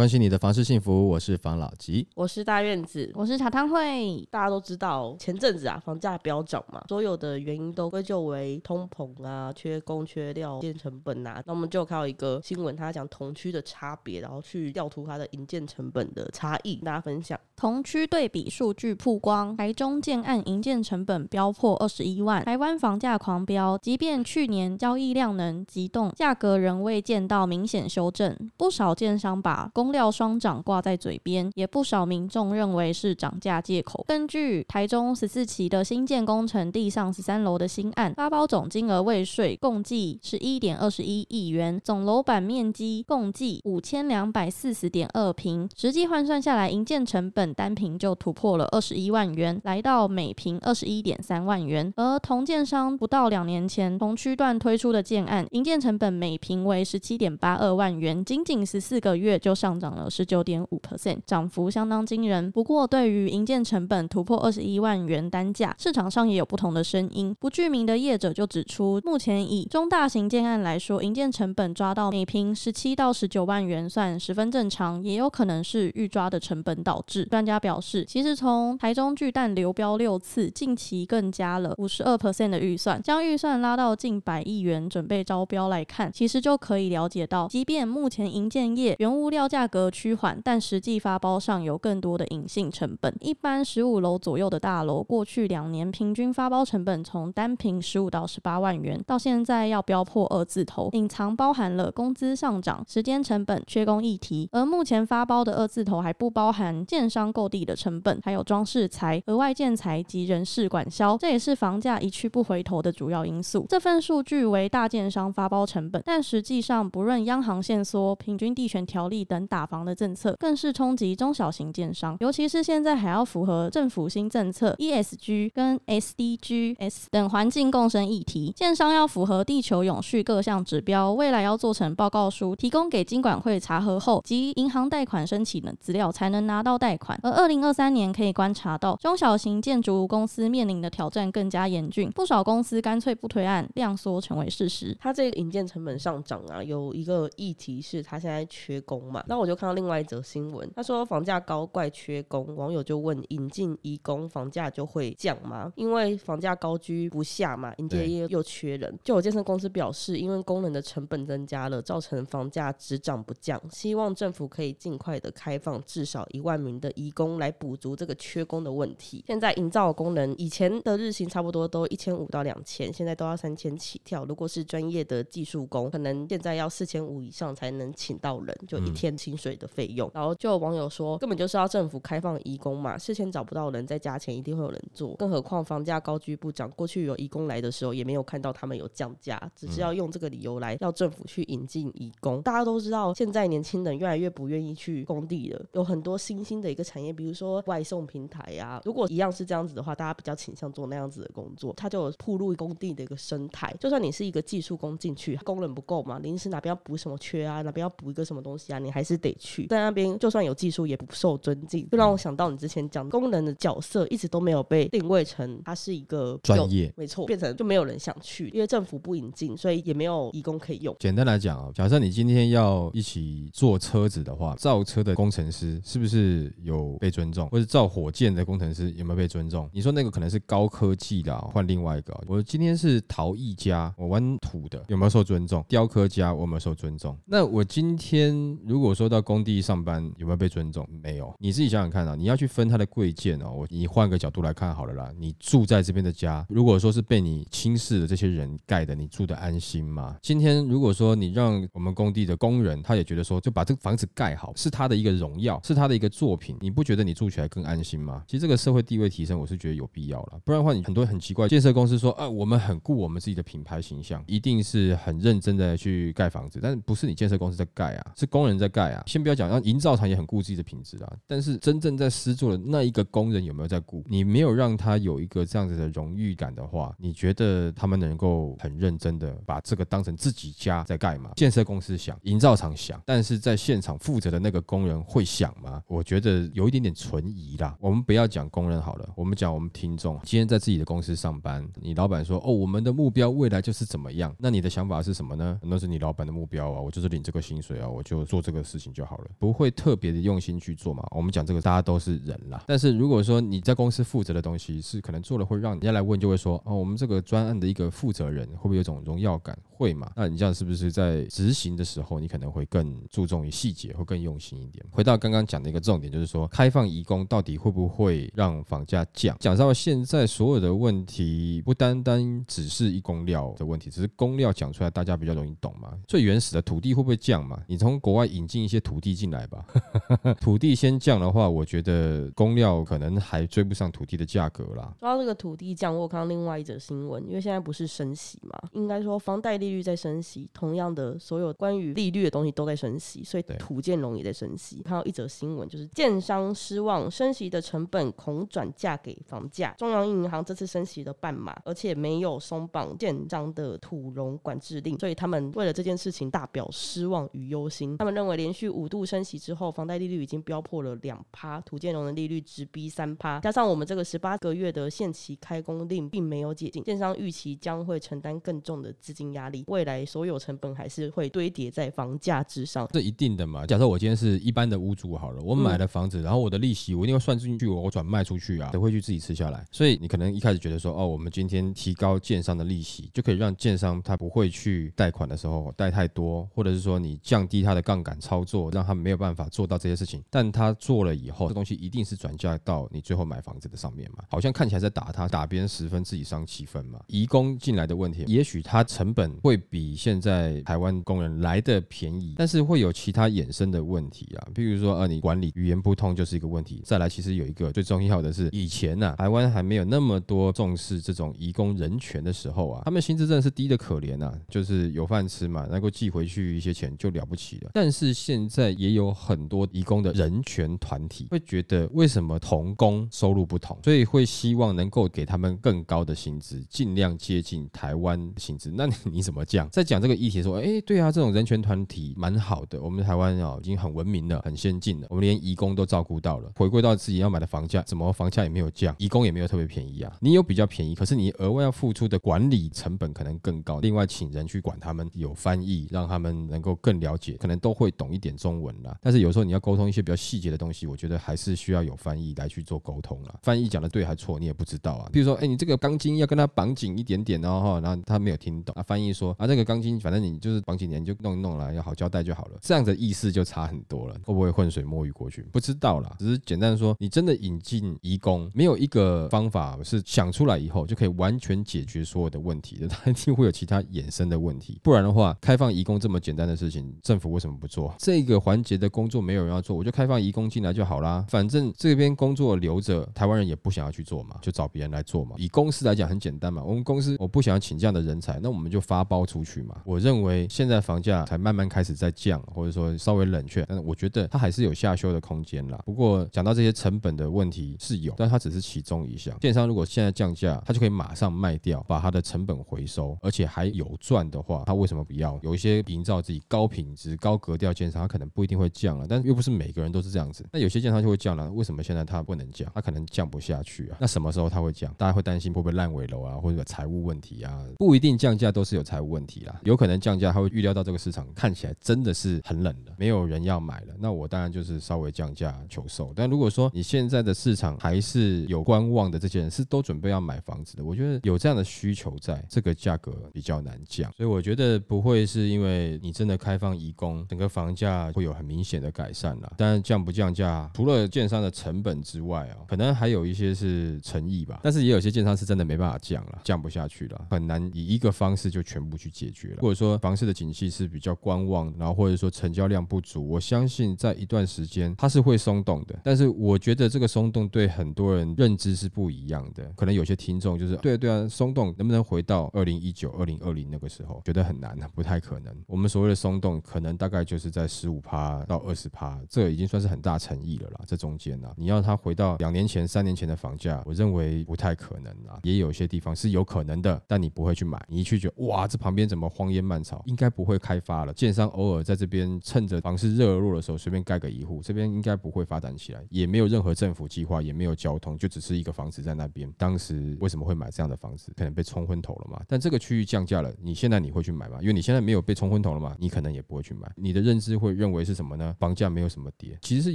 关心你的房事幸福，我是房老吉。我是大院子。我是茶汤会，大家都知道，前阵子啊，房价飙涨嘛，所有的原因都归咎为通膨啊、缺工、缺料、建成本啊。那我们就看到一个新闻，他讲同区的差别，然后去调图它的营建成本的差异，跟大家分享。同区对比数据曝光，台中建案营建成本飙破二十一万，台湾房价狂飙，即便去年交易量能急动，价格仍未见到明显修正。不少建商把料双涨挂在嘴边，也不少民众认为是涨价借口。根据台中十四期的新建工程地上十三楼的新案，发包总金额未税，共计是一点二十一亿元，总楼板面积共计五千两百四十点二平，实际换算下来，营建成本单平就突破了二十一万元，来到每平二十一点三万元。而同建商不到两年前同区段推出的建案，营建成本每平为十七点八二万元，仅仅十四个月就上涨了十九点五 percent，涨幅相当惊人。不过，对于营建成本突破二十一万元单价，市场上也有不同的声音。不具名的业者就指出，目前以中大型建案来说，营建成本抓到每平十七到十九万元算十分正常，也有可能是预抓的成本导致。专家表示，其实从台中巨蛋流标六次，近期更加了五十二 percent 的预算，将预算拉到近百亿元准备招标来看，其实就可以了解到，即便目前营建业原物料价价格趋缓，但实际发包上有更多的隐性成本。一般十五楼左右的大楼，过去两年平均发包成本从单平十五到十八万元，到现在要标破二字头，隐藏包含了工资上涨、时间成本、缺工议题。而目前发包的二字头还不包含建商购地的成本，还有装饰材、额外建材及人事管销，这也是房价一去不回头的主要因素。这份数据为大建商发包成本，但实际上不论央行限缩、平均地权条例等打房的政策，更是冲击中小型建商，尤其是现在还要符合政府新政策 ESG 跟 SDGs 等环境共生议题，建商要符合地球永续各项指标，未来要做成报告书，提供给金管会查核后及银行贷款申请的资料，才能拿到贷款。而二零二三年可以观察到，中小型建筑公司面临的挑战更加严峻，不少公司干脆不推案，量缩成为事实。它这个引建成本上涨啊，有一个议题是它现在缺工嘛，那我就看到另外一则新闻，他说房价高怪缺工，网友就问引进移工房价就会降吗？因为房价高居不下嘛，营建业又缺人，就有健身公司表示，因为工人的成本增加了，造成房价只涨不降，希望政府可以尽快的开放至少一万名的移工来补足这个缺工的问题。现在营造工人以前的日薪差不多都一千五到两千，现在都要三千起跳。如果是专业的技术工，可能现在要四千五以上才能请到人，就一天薪水的费用。然后就有网友说，根本就是要政府开放移工嘛，事先找不到人再加钱，一定会有人做。更何况房价高居不涨，过去有移工来的时候也没有看到他们有降价，只是要用这个理由来要政府去引进移工。大家都知道，现在年轻人越来越不愿意去工地了，有很多新兴的一个产业，比如说外送平台呀。如果一样是这样子的话，大家比较倾向做那样子的工作，它就有铺路工地的一个生态。就算你是一个技术工进去，工人不够嘛，临时哪边要补什么缺啊，哪边要补一个什么东西啊，你还是得去。在那边就算有技术，也不受尊敬。就让我想到你之前讲工人的角色一直都没有被定位成他是一个专业，没错，变成就没有人想去，因为政府不引进，所以也没有义工可以用。简单来讲啊，假设你今天要一起坐车子的话，造车的工程师是不是有被尊重，或者造火箭的工程师有没有被尊重？你说那个可能是高科技的，换另外一个。我今天是陶艺家，我玩土的，有没有受尊重？雕刻家我有没有受尊重？那我今天如果说到工地上班，有没有被尊重？没有。你自己想想看啊，你要去分他的贵贱哦。我你换个角度来看好了啦，你住在这边的家，如果说是被你轻视的这些人盖的，你住的安心吗？今天如果说你让我们工地的工人，他也觉得说，就把这个房子盖好，是他的一个荣耀，是他的一个作品，你不觉得你住起来更安心吗？其实这个社会地位提升，我是觉得有必要了。不然的话，你很多很奇怪，建设公司说，啊，我们很顾我们自己的品牌形象，一定是很认真的去盖房子，但是不是你建设公司在盖啊，是工人在盖啊先不要讲，让营造厂也很顾自己的品质啊，但是真正在施作的那一个工人有没有在顾？你没有让他有一个这样子的荣誉感的话，你觉得他们能够很认真的把这个当成自己家在盖吗？建设公司想，营造厂想，但是在现场负责的那个工人会想吗？我觉得有一点点存疑啦。我们不要讲工人好了，我们讲我们听众，今天在自己的公司上班，你老板说哦，我们的目标未来就是怎么样？那你的想法是什么呢？那是你老板的目标啊，我就是领这个薪水啊，我就做这个事情就好了，不会特别的用心去做嘛。我们讲这个，大家都是人啦。但是如果说你在公司负责的东西是可能做了会让人家来问，就会说哦，我们这个专案的一个负责人会不会有种荣耀感？会嘛？那你这样是不是在执行的时候，你可能会更注重于细节，会更用心一点？回到刚刚讲的一个重点，就是说开放移工到底会不会让房价降？讲到现在所有的问题，不单单只是一工料的问题，只是工料讲出来，大家比较容易懂嘛。最原始的土地会不会降嘛？你从国外引进一些土地进来吧，土地先降的话，我觉得工料可能还追不上土地的价格啦。说到这个土地降，我看到另外一则新闻，因为现在不是升息嘛，应该说房贷利率在升息，同样的所有关于利率的东西都在升息，所以土建融也在升息。看到一则新闻，就是建商失望，升息的成本恐转嫁给房价。中央银行这次升息的半码，而且没有松绑建商的土融管制令，所以他们为了这件事情大表失望与忧心。他们认为连续五度升息之后，房贷利率已经飙破了两趴，土建融的利率直逼三趴，加上我们这个十八个月的限期开工令并没有解禁，建商预期将会承担更重的资金压力，未来所有成本还是会堆叠在房价之上。这一定的嘛。假设我今天是一般的屋主好了，我买了房子，然后我的利息我一定会算进去，我转卖出去啊，都会去自己吃下来？所以你可能一开始觉得说，哦，我们今天提高建商的利息，就可以让建商他不会去贷款的时候贷太多，或者是说你降低他的杠杆操作，让他没有办法做到这些事情。但他做了以后，这东西一定是转嫁到你最后买房子的上面嘛？好像看起来在打他，打别人十分，自己伤七分嘛。移工进来的问题，也许他成本会比现在台湾工人来的便宜，但是会有其他衍生的问题啊，譬如说，呃，你管理语言不通就是一个问题。再来，其实有一个最重要的是，以前呢、台湾还没有那么多重视这种移工人权的时候啊，他们薪资真的是低的可怜啊，就是有饭吃嘛，能够寄回去一些钱就了不起了。但是现现在也有很多移工的人权团体会觉得，为什么同工收入不同，所以会希望能够给他们更高的薪资，尽量接近台湾薪资。那你怎么讲？在讲这个议题说，哎，对啊，这种人权团体蛮好的，我们台湾啊已经很文明了，很先进了，我们连移工都照顾到了。回归到自己要买的房价，怎么房价也没有降，移工也没有特别便宜啊。你有比较便宜，可是你额外要付出的管理成本可能更高，另外请人去管他们，有翻译，让他们能够更了解，可能都会懂一点中文啦。但是有时候你要沟通一些比较细节的东西，我觉得还是需要有翻译来去做沟通啦。翻译讲的对还错，你也不知道啊。比如说，哎，你这个钢筋要跟它绑紧一点点哦，哈，然后他没有听懂啊。翻译说啊，这个钢筋反正你就是绑几年就弄一弄了，要好交代就好了。这样的意思就差很多了，会不会浑水摸鱼过去？不知道啦，只是简单说，你真的引进移工，没有一个方法是想出来以后就可以完全解决所有的问题的，它一定会有其他衍生的问题。不然的话，开放移工这么简单的事情，政府为什么不做？这一个环节的工作没有人要做，我就开放移工进来就好啦。反正这边工作留着，台湾人也不想要去做嘛，就找别人来做嘛。以公司来讲很简单嘛，我们公司我不想要请这样的人才，那我们就发包出去嘛。我认为现在房价才慢慢开始在降，或者说稍微冷却，但是我觉得它还是有下修的空间啦。不过讲到这些成本的问题是有，但它只是其中一项。电商如果现在降价，它就可以马上卖掉，把它的成本回收，而且还有赚的话，它为什么不要？有一些营造自己高品质、高格调建商，可能不一定会降了，但又不是每个人都是这样子。那有些建商就会降了，为什么现在它不能降？它可能降不下去啊。那什么时候它会降？大家会担心会不会烂尾楼啊，或者财务问题啊？不一定降价都是有财务问题啦，有可能降价，它会预料到这个市场看起来真的是很冷了，没有人要买了。那我当然就是稍微降价求售。但如果说你现在的市场还是有观望的这些人是都准备要买房子的，我觉得有这样的需求在，这个价格比较难降。所以我觉得不会是因为你真的开放移工，整个房价啊会有很明显的改善啦。当然降不降价，除了建商的成本之外啊，可能还有一些是诚意吧。但是也有些建商是真的没办法降了，降不下去了，很难以一个方式就全部去解决了。或者说房市的景气是比较观望，然后或者说成交量不足，我相信在一段时间它是会松动的。但是我觉得这个松动对很多人认知是不一样的，可能有些听众就是对对啊，松动能不能回到二零一九、二零二零那个时候，觉得很难啊，不太可能。我们所谓的松动，可能大概就是在十五趴到二十趴，这已经算是很大诚意了啦。这中间呢，你要它回到两年前、三年前的房价，我认为不太可能啊。也有一些地方是有可能的，但你不会去买。你一去觉得哇，这旁边怎么荒烟蔓草，应该不会开发了。建商偶尔在这边趁着房市热络的时候，随便盖个一户，这边应该不会发展起来，也没有任何政府计划，也没有交通，就只是一个房子在那边。当时为什么会买这样的房子？可能被冲昏头了嘛。但这个区域降价了，你现在你会去买吗？因为你现在没有被冲昏头了嘛，你可能也不会去买。你的认知会认为是什么呢？房价没有什么跌，其实是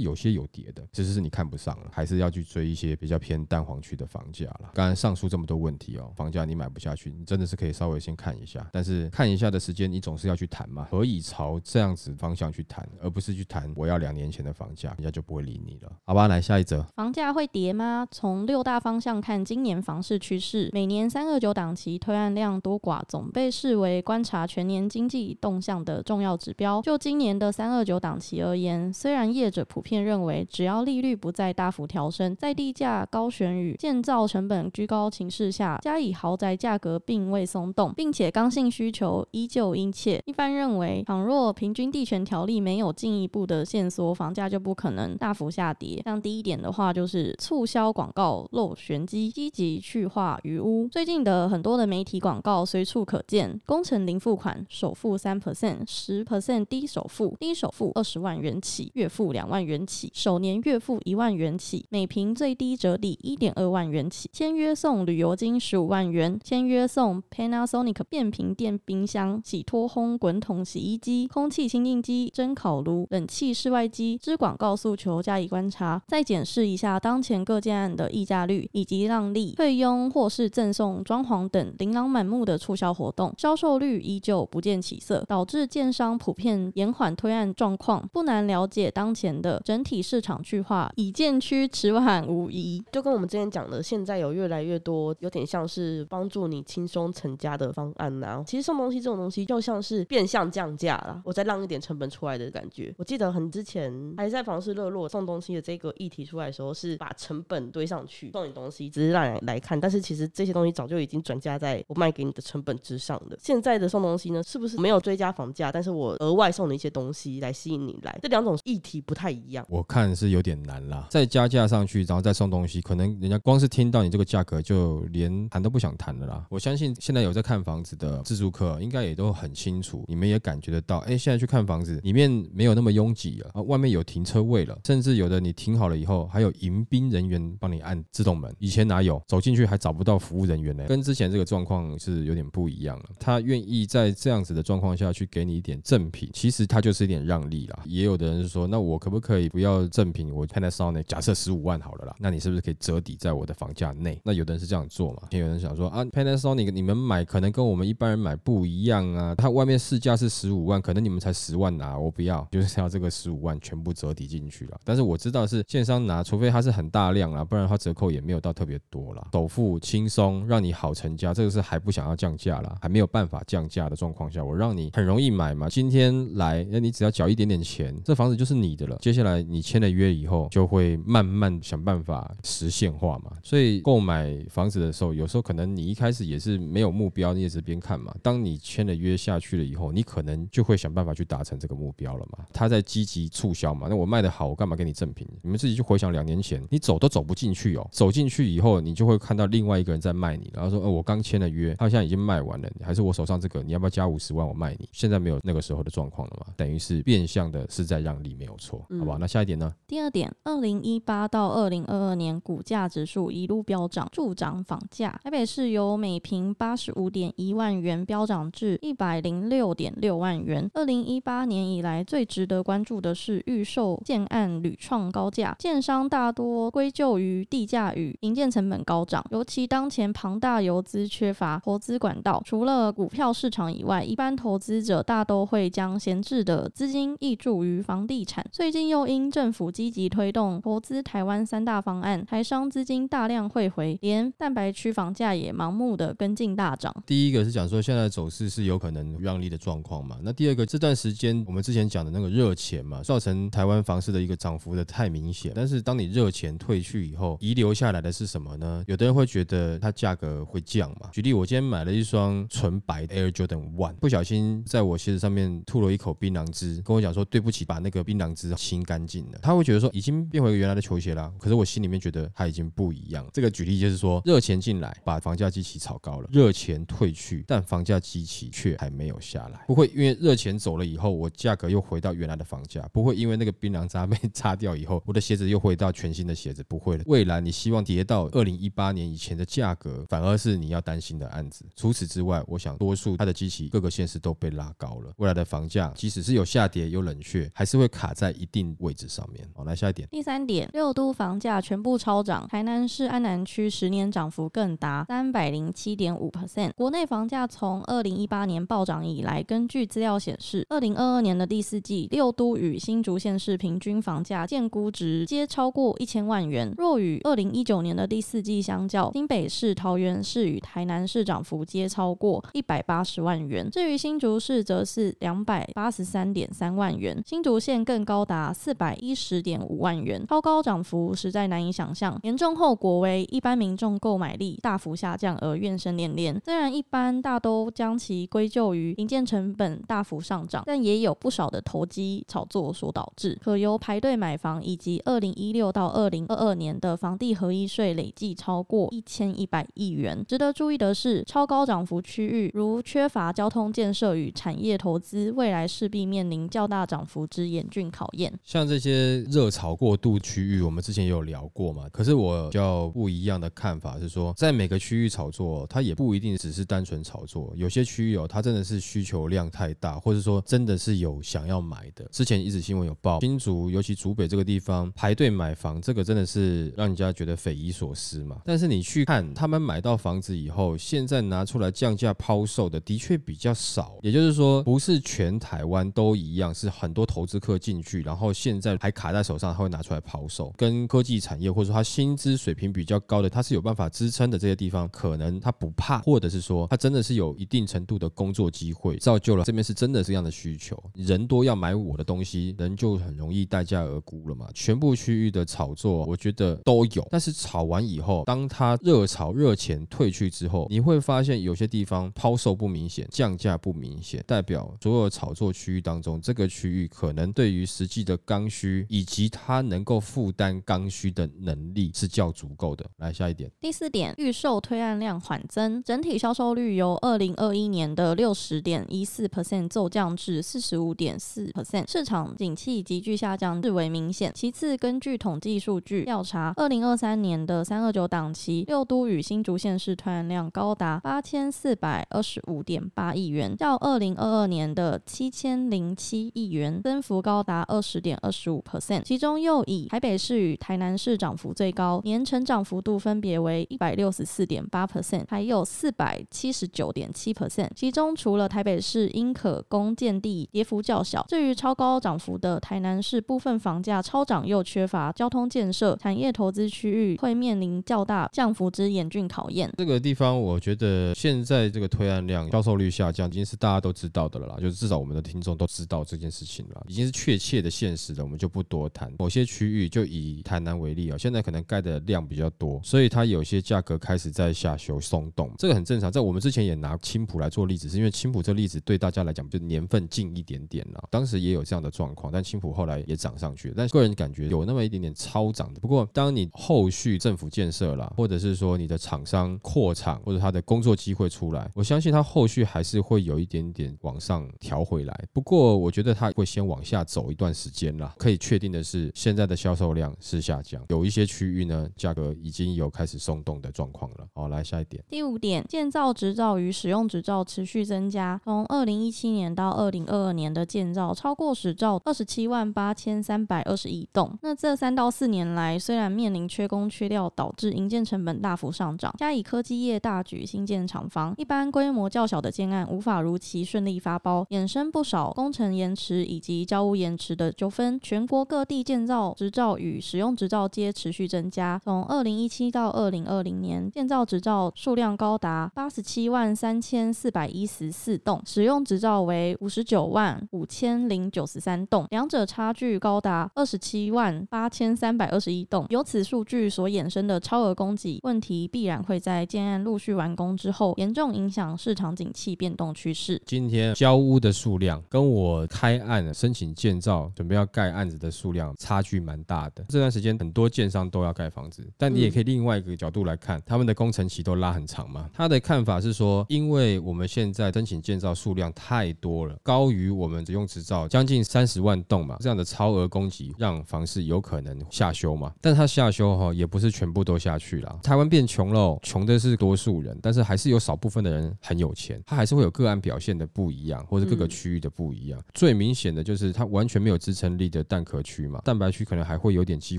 有些有跌的，只是是你看不上了，还是要去追一些比较偏淡黄区的房价了。刚才上述这么多问题哦，房价你买不下去，你真的是可以稍微先看一下。但是看一下的时间，你总是要去谈嘛，可以朝这样子方向去谈，而不是去谈我要两年前的房价，人家就不会理你了。好吧，来下一则，房价会跌吗？从六大方向看，今年房市趋势，每年三二九档期推案量多寡，总被视为观察全年经济动向的重要指标。就今年的三三二九档期而言，虽然业者普遍认为，只要利率不再大幅调升，在地价高悬与建造成本居高情势下，加以豪宅价格并未松动，并且刚性需求依旧殷切。一般认为，倘若平均地权条例没有进一步的线索，房价就不可能大幅下跌。像第一点的话，就是促销广告漏玄机，积极去化余污。最近的很多的媒体广告随处可见，工程零付款，首付三 percent，十 percent 低首付，低首付二十万元起，月付两万元起，首年月付一万元起，每平最低折抵一点二万元起，签约送旅游金十五万元，签约送 Panasonic 变频电冰箱、洗脱烘滚筒洗衣机、空气清净机、蒸烤炉、冷气室外机。之广告诉求加以观察，再检视一下当前各建案的溢价率以及让利、退佣或是赠送装潢等琳琅满目的促销活动，销售率依旧不见起色，导致建商普遍延缓推案状况。不难了解当前的整体市场去化，已见区迟缓无疑。就跟我们之前讲的，现在有越来越多有点像是帮助你轻松成家的方案呐、其实送东西这种东西，就像是变相降价啦，我再让一点成本出来的感觉。我记得很之前还在房市热络送东西的这个议题出来的时候，是把成本堆上去送你东西，只是让你来看，但是其实这些东西早就已经转嫁在我卖给你的成本之上的。现在的送东西呢，是不是没有追加房价，但是我额外送你一些东西来吸引你来？这两种议题不太一样。我看是有点难啦，再加价上去，然后再送东西，可能人家光是听到你这个价格，就连谈都不想谈了啦。我相信现在有在看房子的自助客，应该也都很清楚，你们也感觉得到，哎，现在去看房子，里面没有那么拥挤了，啊，外面有停车位了，甚至有的你停好了以后，还有迎宾人员帮你按自动门，以前哪有？走进去还找不到服务人员呢，跟之前这个状况是有点不一样了。他愿意在这样子的状况下去给你一点赠品，其实他就是一点让利啦。也有的人是说，那我可不可以不要赠品？我 Panasonic 假设十五万好了啦，那你是不是可以折抵在我的房价内？那有的人是这样做嘛？也有人想说啊，Panasonic 你们买可能跟我们一般人买不一样啊，它外面市价是十五万，可能你们才十万拿，我不要，就是要这个十五万全部折抵进去了。但是我知道是建商拿，除非他是很大量啦，不然他折扣也没有到特别多啦。首付轻松，让你好成家，这个是还不想要降价啦，还没有办法降价的状况下，我让你很容易买嘛。今天来，那你只要缴一点点钱，这房子就是你的了。接下来你签了约以后，就会慢慢想办法实现化嘛。所以购买房子的时候，有时候可能你一开始也是没有目标，你也是边看嘛。当你签了约下去了以后，你可能就会想办法去达成这个目标了嘛。他在积极促销嘛，那我卖的好，我干嘛给你赠品？你们自己去回想两年前，你走都走不进去哦。走进去以后，你就会看到另外一个人在卖你，然后说，呃，我刚签了约，他现在已经卖完了，还是我手上这个，你要不要加五十万我卖你？现在没有那个时候的状况了嘛，等于是变相的是在让利，没有错，好吧？那下一点呢？第二点，二零一八到二零二二年股价指数一路飙涨，助长房价。台北市由每平八十五点一万元飙涨至一百零六点六万元。二零一八年以来最值得关注的是预售建案屡创高价，建商大多归咎于地价与营建成本高涨，尤其当前庞大游资缺乏投资管道，除了股票市场以外，一般投资者大都会将闲置的资资金挹注于房地产。最近又因政府积极推动投资台湾三大方案，台商资金大量汇回，连蛋白区房价也盲目的跟进大涨。第一个是讲说现在的走势是有可能让利的状况嘛，那第二个这段时间我们之前讲的那个热钱嘛，造成台湾房市的一个涨幅的太明显。但是当你热钱退去以后，遗留下来的是什么呢？有的人会觉得它价格会降嘛。举例，我今天买了一双纯白的 Air Jordan One，不小心在我鞋子上面吐了一口槟榔汁，跟我讲说，对不起，把那个槟榔汁清干净了。他会觉得说，已经变回原来的球鞋啦。可是我心里面觉得他已经不一样。这个举例就是说，热钱进来，把房价机器炒高了；热钱退去，但房价机器却还没有下来。不会因为热钱走了以后，我价格又回到原来的房价；不会因为那个槟榔渣被 擦掉以后，我的鞋子又回到全新的鞋子。不会的。未来你希望跌到二零一八年以前的价格，反而是你要担心的案子。除此之外，我想多数它的机器各个县市都被拉高了。未来的房价即使是有下跌、有冷却，还是会卡在一定位置上面。好，来下一点。第三点，六都房价全部超涨，台南市安南区十年涨幅更达三百零七点五 percent。国内房价从二零一八年暴涨以来，根据资料显示，二零二二年的第四季，六都与新竹县市平均房价建估值皆超过一千万元。若与二零一九年的第四季相较，新北市、桃园市与台南市涨幅皆超过一百八十万元。至于新竹市，则是两百八十三点三万元，新竹县更高达四百一十点五万元，超高涨幅实在难以想象。严重后果为一般民众购买力大幅下降而怨声连连。虽然一般大都将其归咎于营建成本大幅上涨，但也有不少的投机炒作所导致，可由排队买房以及二零一六到二零二二年的房地合一税累计超过一千一百亿元。值得注意的是，超高涨幅区域如缺乏交通建设与产业投资，未来势必面临较大涨幅之严峻考验。像这些热炒过度区域，我们之前也有聊过嘛。可是我比较不一样的看法是说，在每个区域炒作，它也不一定只是单纯炒作。有些区域哦，它真的是需求量太大，或者说真的是有想要买的。之前一直新闻有报，新竹尤其竹北这个地方排队买房，这个真的是让人家觉得匪夷所思嘛。但是你去看他们买到房子以后，现在拿出来降价抛售的，的确比较少。也就是说，不是全台湾都一一样，是很多投资客进去，然后现在还卡在手上，他会拿出来抛售。跟科技产业或者说他薪资水平比较高的，他是有办法支撑的这些地方，可能他不怕，或者是说他真的是有一定程度的工作机会，造就了这边是真的是这样的需求。人多要买我的东西，人就很容易待价而沽了嘛。全部区域的炒作，我觉得都有，但是炒完以后，当它热炒热钱退去之后，你会发现有些地方抛售不明显，降价不明显，代表所有炒作区域当中，这个区域可能对于实际的刚需以及它能够负担刚需的能力是较足够的。来下一点，第四点，预售推案量缓增，整体销售率由二零二一年的六十点一四 percent 骤降至四十五点四 percent，市场景气急剧下降日为明显。其次，根据统计数据调查，二零二三年的三二九档期，六都与新竹县市推案量高达八千四百二十五点八亿元，较二零二二年的七千零七亿元增幅高达二十点二十五 percent，其中又以台北市与台南市涨幅最高，年成长幅度分别为一百六十四点八 percent，还有四百七十九点七 percent。其中除了台北市因可供建地跌幅较小，至于超高涨幅的台南市部分房价超涨又缺乏交通建设、产业投资区域，会面临较大降幅之严峻考验。这个地方我觉得现在这个推案量、销售率下降，已经是大家都知道的了啦，就是至少我们的听众都知道这件事情了，已经是确切的现实的，我们就不多谈。某些区域就以台南为例啊，现在可能盖的量比较多，所以它有些价格开始在下修松动，这个很正常。在我们之前也拿青浦来做例子，是因为青浦这例子对大家来讲就年份近一点点了，当时也有这样的状况，但青浦后来也涨上去了，但个人感觉有那么一点点超涨的。不过当你后续政府建设了，或者是说你的厂商扩厂或者他的工作机会出来，我相信它后续还是会有一点点往上调回来。不过我觉得它会先往下走一段时间啦。可以确定的是，现在的销售量是下降，有一些区域呢价格已经有开始松动的状况了。好，来下一点。第五点，建造执照与使用执照持续增加，从二零一七年到二零二二年的建造超过十兆二十七万八千三百二十一栋。那这三到四年来，虽然面临缺工缺料，导致营建成本大幅上涨，加以科技业大举新建厂房，一般规模较小的建案无法如期顺利发包，衍生不少工程延迟以及交屋延迟的纠纷。全国各地建造执照与使用执照皆持续增加，从二零一七到二零二零年，建造执照数量高达八十七万三千四百一十四栋，使用执照为五十九万五千零九十三栋，两者差距高达二十七万八千三百二十一栋。由此数据所衍生的超额供给问题，必然会在建案陆续完工之后，严重影响市场景气变动趋势。今天交屋的数量跟我呃开案申请建造、准备要盖案子的数量差距蛮大的。这段时间很多建商都要盖房子，但你也可以另外一个角度来看，他们的工程期都拉很长嘛。他的看法是说，因为我们现在申请建造数量太多了，高于我们只用执照将近三十万栋嘛，这样的超额供给让房市有可能下修嘛。但他下修哈，也不是全部都下去了。台湾变穷了，穷的是多数人，但是还是有少部分的人很有钱，他还是会有个案表现的不一样，或者各个区域的不一样。最明显的就是它完全没有支撑力的蛋壳区嘛，蛋白区可能还会有点机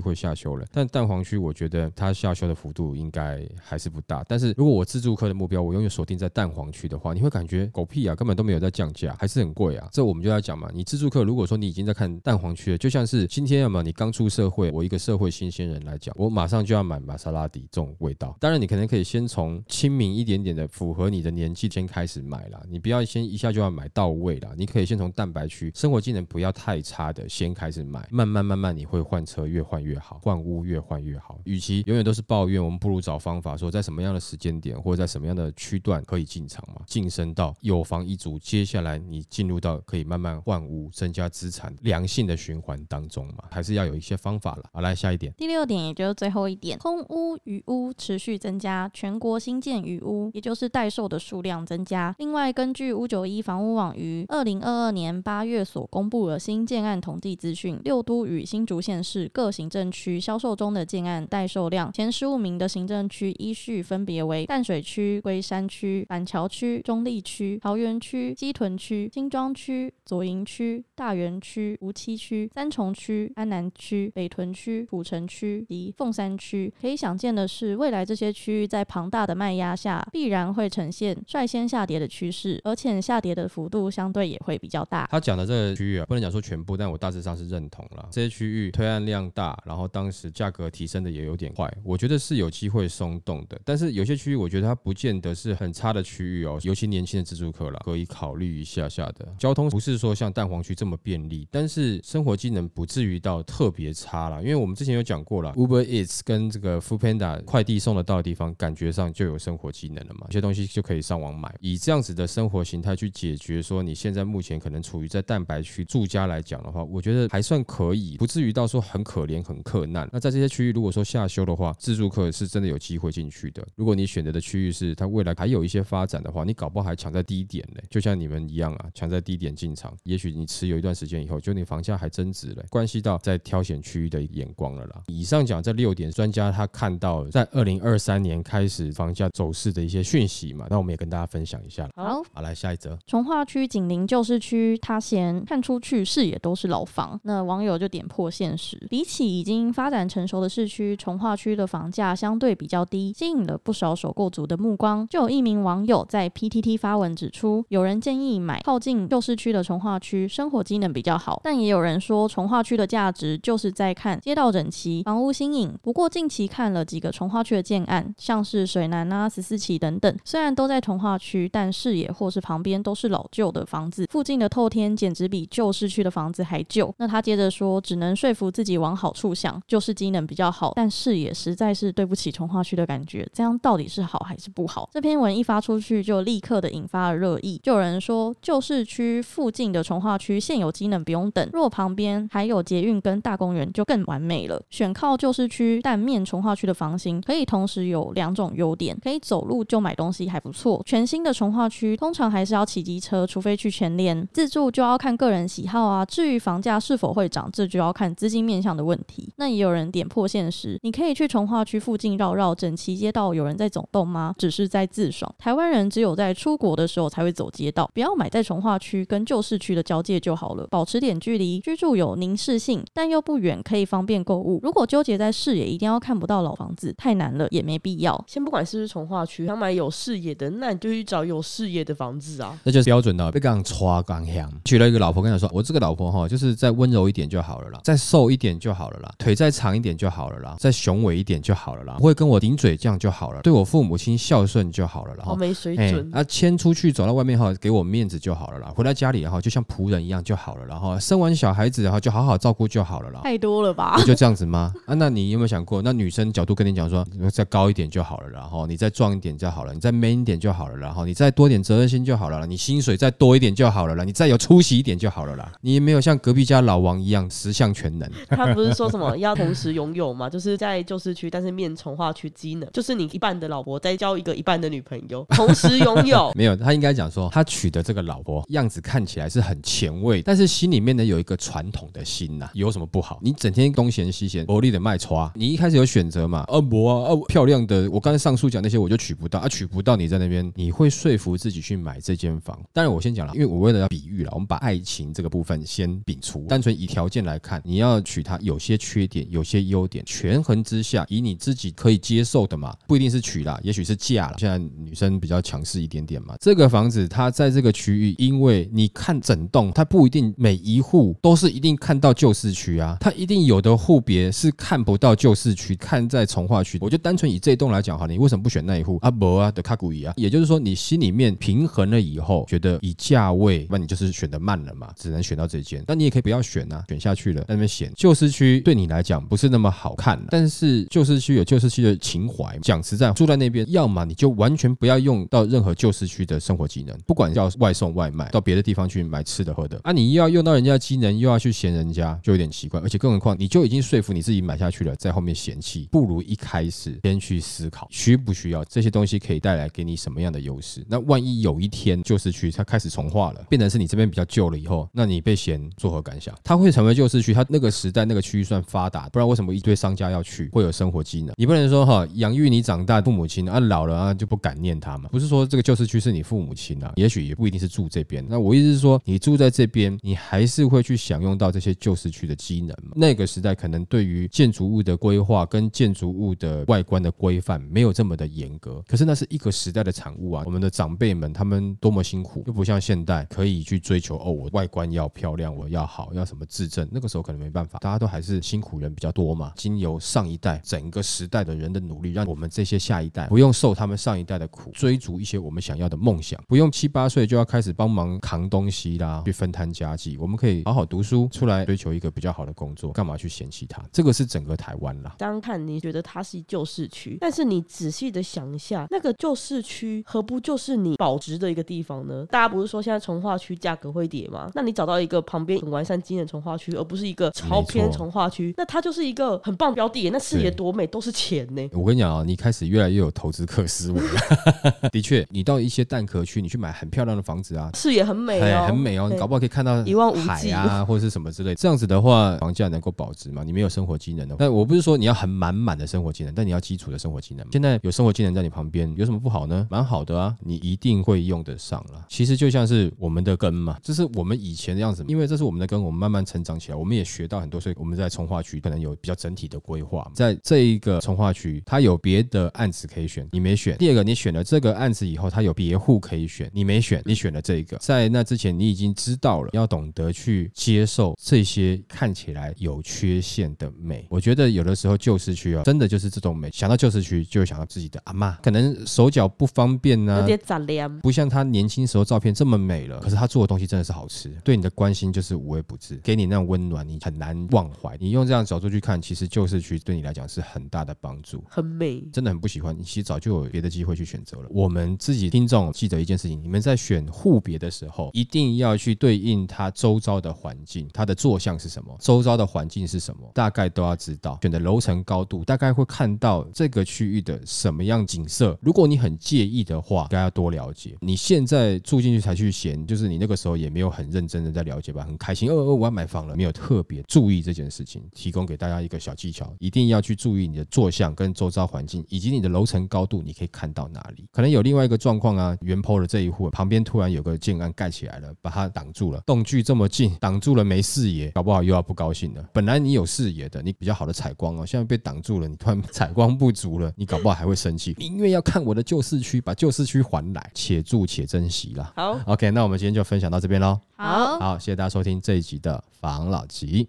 会下修了，但蛋黄区我觉得它下修的幅度应该还是不大。但是如果我自助客的目标我永远锁定在蛋黄区的话，你会感觉狗屁啊，根本都没有在降价，还是很贵啊。这我们就要讲嘛，你自助客如果说你已经在看蛋黄区了，就像是今天要么你刚出社会，我一个社会新鲜人来讲，我马上就要买玛莎拉蒂这种味道。当然你可能可以先从亲民一点点的，符合你的年纪先开始买啦，你不要先一下就要买到位啦，你可以先从蛋白区生活技能不要太差的先开始买，慢慢慢慢你会换车越换越好，换屋越换越好。与其永远都是抱怨，我们不如找方法说在什么样的时间点或者在什么样的区段可以进场嘛，晋升到有房一族，接下来你进入到可以慢慢换屋、增加资产良性的循环当中嘛，还是要有一些方法了。好，来下一点，第六点也就是最后一点，空屋余屋持续增加，全国新建余屋，也就是待售的数量增加。另外，根据五九一房屋网于二零二二年八月所公布的新建案统计资讯，六都与新竹县市各行政区销售中的建案待售量，前十五名的行政区依序分别为淡水区、龟山区、板桥区、中立区、桃园区、基屯区、新庄区、左营区、大园区、梧栖区、三重区、安南区、北屯区、土城区及凤山区。可以想见的是，未来这些区域在庞大的卖压下，必然会呈现率先下跌的趋势，而且下跌的幅度相对也会比较大。讲的这个区域啊，不能讲说全部，但我大致上是认同了。这些区域推案量大，然后当时价格提升的也有点快，我觉得是有机会松动的。但是有些区域，我觉得它不见得是很差的区域哦，尤其年轻的自助客了，可以考虑一下下的。交通不是说像蛋黄区这么便利，但是生活技能不至于到特别差了。因为我们之前有讲过了，Uber Eats 跟这个 Food Panda 快递送得到的地方，感觉上就有生活技能了嘛，有些东西就可以上网买。以这样子的生活形态去解决说你现在目前可能处于在蛋白区住家来讲的话，我觉得还算可以，不至于到说很可怜很困难。那在这些区域如果说下修的话，自助客是真的有机会进去的。如果你选择的区域是它未来还有一些发展的话，你搞不好还抢在低点呢，就像你们一样啊，抢在低点进场，也许你持有一段时间以后，就你房价还增值了，关系到在挑选区域的眼光了啦。以上讲这六点，专家他看到在二零二三年开始房价走势的一些讯息嘛，那我们也跟大家分享一下。好，好，来下一则。从化区紧邻旧市区，他嫌看出去视野都是老房，那网友就点破现实。比起已经发展成熟的市区，从化区的房价相对比较低，吸引了不少首购族的目光。就有一名网友在 PTT 发文指出，有人建议买靠近旧市区的从化区，生活机能比较好，但也有人说从化区的价值就是在看街道整齐、房屋新颖。不过近期看了几个从化区的建案，像是水南啊、十四期等等，虽然都在从化区，但视野或是旁边都是老旧的房子，附近的透天简直比旧市区的房子还旧。那他接着说，只能说服自己往好处想，旧市机能比较好，但视野实在是对不起从化区的感觉。这样到底是好还是不好？这篇文一发出去，就立刻的引发了热议。就有人说，旧市区附近的从化区现有机能不用等，若旁边还有捷运跟大公园，就更完美了。选靠旧市区但面从化区的房型，可以同时有两种优点：可以走路就买东西，还不错。全新的从化区通常还是要骑机车，除非去全联自助，就要看个人喜好啊。至于房价是否会涨，这就要看资金面向的问题。那也有人点破现实，你可以去从化区附近绕绕，整齐街道有人在走动吗？只是在自爽。台湾人只有在出国的时候才会走街道，不要买在从化区跟旧市区的交界就好了，保持点距离，居住有凝视性，但又不远，可以方便购物。如果纠结在视野，一定要看不到老房子，太难了，也没必要。先不管是不是从化区，想买有视野的，那你就去找有视野的房子啊。那就是标准的被刚刷刚香，娶了一个老婆，跟他说，我这个老婆哈，就是再温柔一点就好了啦，再瘦一点就好了啦，腿再长一点就好了啦，再雄伟一点就好了啦，不会跟我顶嘴这样就好了，对我父母亲孝顺就好了啦。好没水准。啊，牵出去走到外面哈，给我面子就好了啦。回到家里哈，就像仆人一样就好了。然后生完小孩子哈，就好好照顾就好了啦。太多了吧？就这样子吗？啊，那你有没有想过，那女生角度跟你讲说，再高一点就好了，然后你再壮一点就好了，你再 man 一点就好了，然后你再多点责任心就好了，你薪水再多一点就好了，你再有出出息一点就好了啦。你也没有像隔壁家老王一样十项全能。他不是说什么要同时拥有吗？就是在旧市区，但是面从化区机能，就是你一半的老婆再交一个一半的女朋友，同时拥有。没有，他应该讲说，他娶的这个老婆样子看起来是很前卫，但是心里面呢有一个传统的心呐，有什么不好？你整天东嫌西嫌，我力的卖花，你一开始有选择嘛？啊不啊，啊漂亮的，我刚才上述讲那些我就娶不到啊，娶不到你在那边，你会说服自己去买这间房？当然我先讲了，因为我为了要比喻了，我们把爱情这个部分先摒除，单纯以条件来看，你要娶她有些缺点，有些优点，权衡之下，以你自己可以接受的嘛，不一定是娶啦，也许是嫁了。现在女生比较强势一点点嘛，这个房子它在这个区域，因为你看整栋，它不一定每一户都是一定看到旧市区啊，它一定有的户别是看不到旧市区，看在从化区。我就单纯以这栋来讲哈，你为什么不选那一户啊？伯啊的卡古伊啊，也就是说你心里面平衡了以后，觉得以价位，那你就是选的慢了嘛，只能选到这间。那你也可以不要选啊，选下去了，那边选旧市区对你来讲不是那么好看，但是旧市区有旧市区的情怀。讲实在，住在那边，要么你就完全不要用到任何旧市区的生活技能，不管叫外送外卖，到别的地方去买吃的喝的啊，你又要用到人家的机能，又要去嫌人家，就有点奇怪。而且更何况，你就已经说服你自己买下去了，在后面嫌弃，不如一开始先去思考需不需要这些东西可以带来给你什么样的优势。那万一有一天旧市区它开始重化了，变成是你这边比较旧了以后，那你被嫌作何感想？它会成为旧市区，它那个时代那个区域算发达，不然为什么一堆商家要去？会有生活机能？你不能说哈，养育你长大父母亲啊老了啊就不感念他嘛？不是说这个旧市区是你父母亲啊，也许也不一定是住这边。那我意思是说，你住在这边，你还是会去享用到这些旧市区的机能嘛？那个时代可能对于建筑物的规划跟建筑物的外观的规范没有这么的严格，可是那是一个时代的产物啊。我们的长辈们他们多么辛苦，又不像现代可以去追求哦，我外观要漂亮，我要好，要什么质证。那个时候可能没办法，大家都还是辛苦人比较多嘛。经由上一代整个时代的人的努力，让我们这些下一代不用受他们上一代的苦，追逐一些我们想要的梦想，不用七八岁就要开始帮忙扛东西啦，去分摊家计。我们可以好好读书，出来追求一个比较好的工作，干嘛去嫌弃它？这个是整个台湾啦。这样看，你觉得它是旧市区，但是你仔细的想一下，那个旧市区何不就是你保值的一个地方呢？大家不是说现在从化区价格跌吗？那你找到一个旁边很完善机能从化区，而不是一个超偏从化区，那它就是一个很棒标的。那视野多美，都是钱呢。我跟你讲啊，你开始越来越有投资客思维了。的确，你到一些蛋壳区，你去买很漂亮的房子啊，视野很美哎，哦，很美哦，你搞不好可以看到一望无海际啊，或者是什么之类。这样子的话，房价能够保值嘛？你没有生活技能的，但我不是说你要很满满的生活技能，但你要基础的生活技能。现在有生活技能在你旁边，有什么不好呢？蛮好的啊，你一定会用得上了。其实就像是我们的根嘛，这是我们以前的样子，因为这是我们的根，我们慢慢成长起来，我们也学到很多，所以我们在从化区可能有比较整体的规划。在这一个从化区，它有别的案子可以选，你没选。第二个，你选了这个案子以后，它有别户可以选，你没选，你选了这个。在那之前，你已经知道了，要懂得去接受这些看起来有缺陷的美。我觉得有的时候旧市区啊，真的就是这种美。想到旧市区，就会想到自己的阿妈，可能手脚不方便呢、有点杂念。不像他年轻时候照片这么美了，可是他做的东西真的是好吃，对你的关心就是无微不至，给你那种温暖，你很难忘怀。你用这样角度去看，其实旧市区对你来讲是很大的帮助。很美，真的很不喜欢，你其实早就有别的机会去选择了。我们自己听众记得一件事情：你们在选户别的时候，一定要去对应它周遭的环境，它的坐向是什么，周遭的环境是什么，大概都要知道。选的楼层高度，大概会看到这个区域的什么样景色。如果你很介意的话，应该要多了解。你现在住进去才去嫌，就是你那个时候也没有很认真的在了解吧，很开心，哦哦，我要买房了，没有特别注意这件事情。提供给大家一个小技巧，一定要去注意你的坐向跟周遭环境，以及你的楼层高度，你可以看到哪里。可能有另外一个状况啊，原坡的这一户旁边突然有个建案盖起来了，把它挡住了，栋距这么近，挡住了没视野，搞不好又要不高兴了。本来你有视野的，你比较好的采光哦，现在被挡住了，你突然采光不足了，你搞不好还会生气。宁愿要看我的旧市区，把旧市区还来，且住且珍惜啦。好，OK，那我们今天就分享到这边喽。好好，谢谢大家收听这一集的防老集。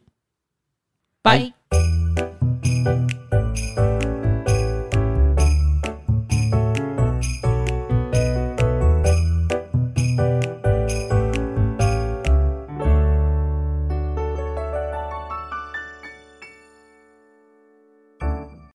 拜。拜